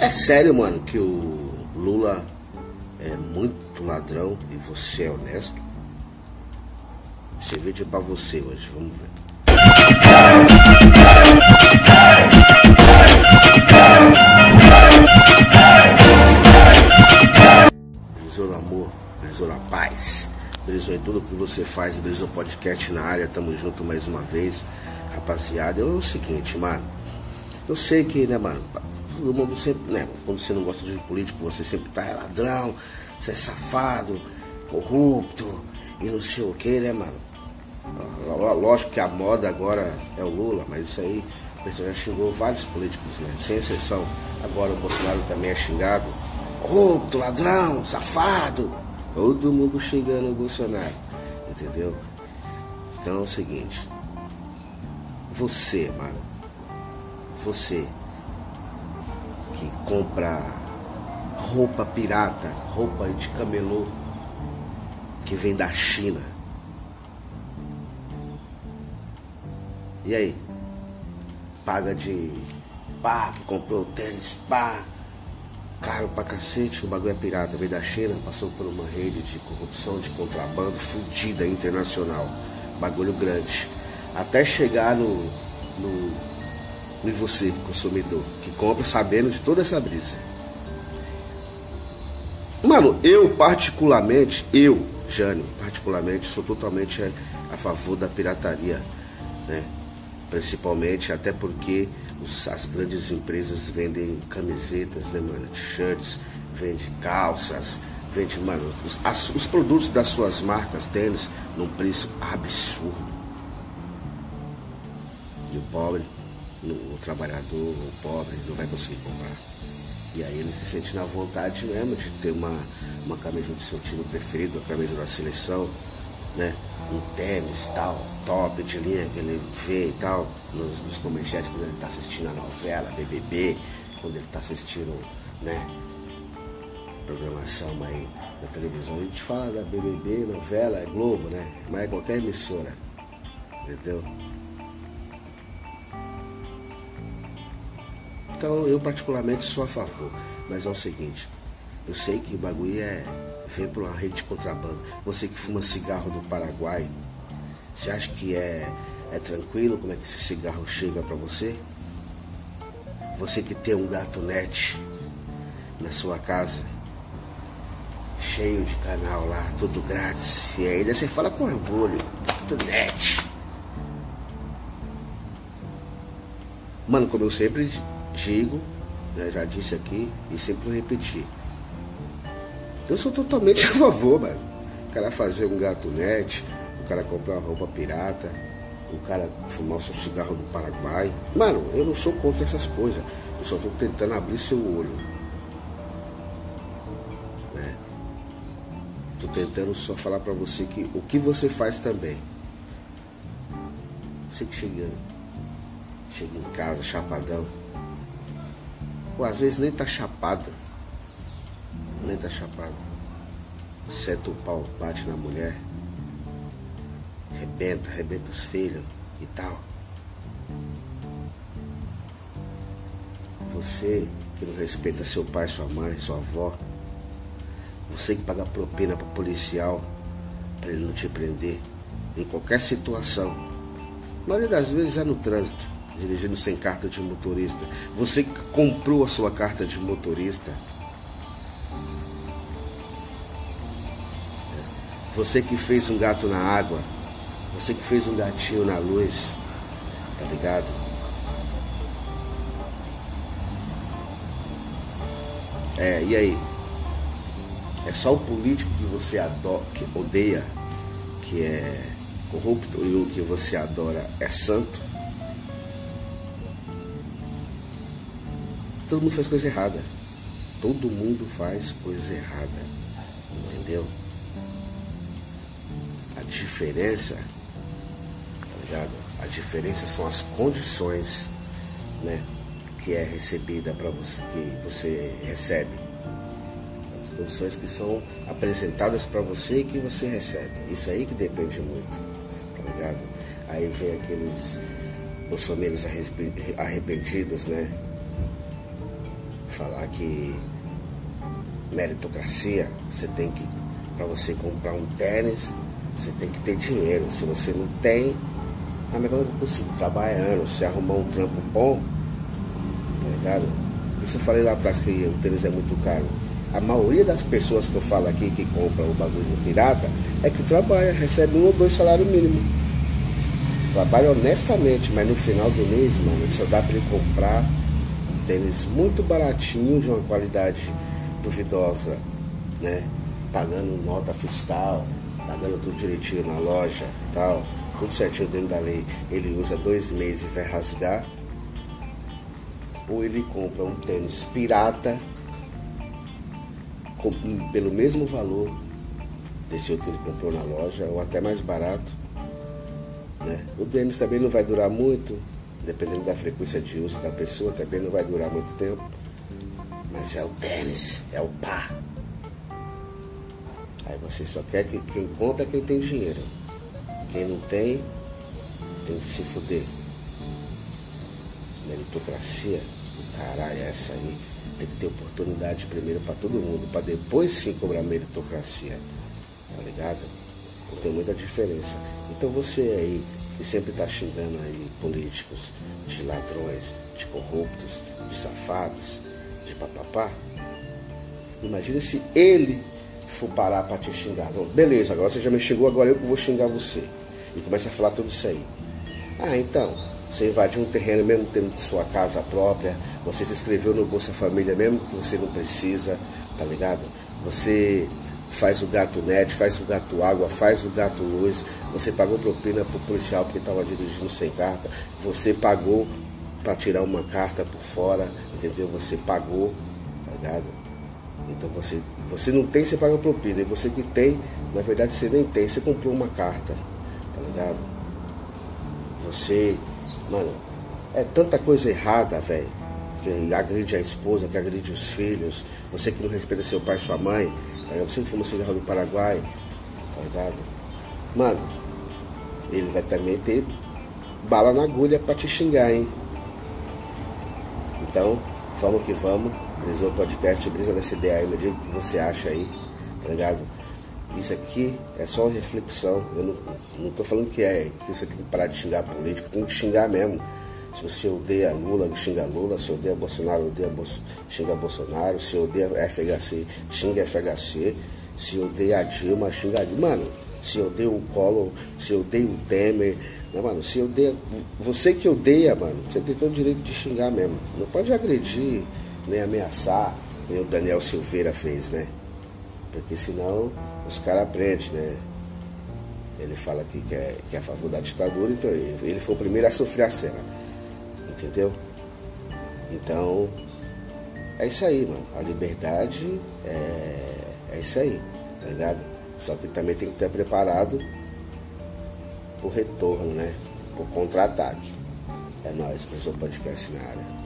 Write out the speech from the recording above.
É sério, mano, que o Lula é muito ladrão e você é honesto? Esse vídeo é pra você hoje, vamos ver. Brisou no amor, brisou na paz, brisou em tudo que você faz, brisou podcast na área, tamo junto mais uma vez. Rapaziada, é o seguinte, mano. Eu sei que, né, mano, todo mundo sempre, né, quando você não gosta de político, você sempre tá ladrão, você é safado, corrupto e não sei o que, né, mano? Lógico que a moda agora é o Lula, mas isso aí você já xingou vários políticos, né? Sem exceção. Agora o Bolsonaro também é xingado. Corrupto, ladrão, safado. Todo mundo xingando o Bolsonaro. Entendeu? Então é o seguinte. Você, mano. Você que compra roupa pirata, roupa de camelô que vem da China. E aí? Paga de pá, que comprou tênis, pá, caro pra cacete, o bagulho é pirata, veio da China, passou por uma rede de corrupção, de contrabando fudida internacional. Bagulho grande. Até chegar no, no, em você, consumidor, que compra sabendo de toda essa brisa. Mano, eu particularmente, eu, Jânio, particularmente, sou totalmente a favor da pirataria, né? Principalmente até porque os, as grandes empresas vendem camisetas, né, mano? T-shirts, vende calças, vende, mano, os, as, os produtos das suas marcas, tênis, num preço absurdo. E o pobre, o trabalhador, o pobre, não vai conseguir comprar. E aí ele se sente na vontade mesmo de ter uma, uma camisa do seu time preferido, a camisa da seleção, né? Um tênis tal, top de linha que ele vê e tal, nos, nos comerciais quando ele está assistindo a novela, BBB, quando ele está assistindo, né? Programação aí na televisão. A gente fala da BBB, novela, é Globo, né? Mas é qualquer emissora, entendeu? Então eu particularmente sou a favor, mas é o seguinte, eu sei que o bagulho é vem por uma rede de contrabando. Você que fuma cigarro do Paraguai, você acha que é, é tranquilo como é que esse cigarro chega para você? Você que tem um gato net na sua casa, cheio de canal lá, tudo grátis, e ainda você fala com orgulho, gato net. Mano, como eu sempre digo, né, já disse aqui e sempre vou repetir. Eu sou totalmente a favor, mano. O cara fazer um gato net, o cara comprar uma roupa pirata, o cara fumar o seu cigarro do Paraguai. Mano, eu não sou contra essas coisas. Eu só tô tentando abrir seu olho. Né? Tô tentando só falar pra você que o que você faz também. Você que chega, chega em casa chapadão. Ou às vezes nem tá chapado. Nem tá chapado. Seta o pau, bate na mulher. Rebenta, rebenta os filhos e tal. Você que não respeita seu pai, sua mãe, sua avó. Você que paga propina para policial para ele não te prender em qualquer situação. A maioria das vezes é no trânsito, dirigindo sem carta de motorista. Você comprou a sua carta de motorista. Você que fez um gato na água. Você que fez um gatinho na luz. Tá ligado? É, e aí? É só o político que você adora, que odeia, que é corrupto, e o que você adora é santo? Todo mundo faz coisa errada. Todo mundo faz coisa errada. Entendeu? A diferença, tá ligado? A diferença são as condições, né? Que é recebida para você, que você recebe. As condições que são apresentadas para você e que você recebe. Isso aí que depende muito, tá ligado? Aí vem aqueles bolsominions arrependidos, né? Falar que meritocracia, você tem que, para você comprar um tênis, você tem que ter dinheiro. Se você não tem, a melhor coisa possível, trabalhando, se arrumar um trampo bom, tá ligado? Isso eu falei lá atrás que o tênis é muito caro. A maioria das pessoas que eu falo aqui que compram o bagulho pirata é que trabalha, recebe um ou dois salários mínimos. Trabalha honestamente, mas no final do mês, mano, só dá para ele comprar tênis muito baratinho, de uma qualidade duvidosa, né? Pagando nota fiscal, pagando tudo direitinho na loja tal, tudo certinho dentro da lei. Ele usa dois meses e vai rasgar. Ou ele compra um tênis pirata com, pelo mesmo valor desse outro que ele comprou na loja, ou até mais barato. Né? O tênis também não vai durar muito, dependendo da frequência de uso da pessoa, também não vai durar muito tempo. Mas é o tênis, é o pá. Aí você só quer que quem compra é quem tem dinheiro. Quem não tem, tem que se fuder. Meritocracia, caralho, é essa aí. Tem que ter oportunidade primeiro para todo mundo, para depois sim cobrar meritocracia. Tá ligado? Então tem muita diferença. Então você aí, que sempre tá xingando aí políticos de ladrões, de corruptos, de safados, de papapá. Imagina se ele for parar para te xingar. Bom, beleza, agora você já me xingou, agora eu que vou xingar você. E começa a falar tudo isso aí. Ah, então, você invadiu um terreno mesmo tendo sua casa própria, você se inscreveu no Bolsa Família mesmo que você não precisa, tá ligado? Você faz o gato net, faz o gato água, faz o gato luz, você pagou propina pro policial porque estava dirigindo sem carta, você pagou para tirar uma carta por fora, entendeu? Você pagou, tá ligado? Então você, você não tem, você paga propina. E você que tem, na verdade você nem tem, você comprou uma carta, tá ligado? Você, mano, é tanta coisa errada, velho. Que agride a esposa, que agride os filhos, você que não respeita seu pai e sua mãe, tá ligado? Você que fuma cigarro do Paraguai, tá ligado? Mano, ele vai também ter bala na agulha pra te xingar, hein? Então, vamos que vamos. Brisou Podcast, brisa nessa ideia aí, me diga o que você acha aí, tá ligado? Isso aqui é só uma reflexão. Eu não, não tô falando que é que você tem que parar de xingar político, tem que xingar mesmo. Se você odeia Lula, xinga Lula. Se odeia Bolsonaro, odeia Bolso, xinga Bolsonaro. Se odeia FHC, xinga FHC. Se odeia Dilma, xinga Dilma. Mano, se odeia o Collor, se odeia o Temer, não, mano, se odeia. Você que odeia, mano, você tem todo o direito de xingar mesmo. Não pode agredir, nem ameaçar, como o Daniel Silveira fez, né? Porque senão os caras aprendem, né? Ele fala que, que, é, que é a favor da ditadura, então ele, ele foi o primeiro a sofrer a cena. Entendeu? Então, é isso aí, mano. A liberdade é, é isso aí, tá ligado? Só que também tem que estar preparado pro retorno, né? Pro contra-ataque. É nóis, professor podcast na área.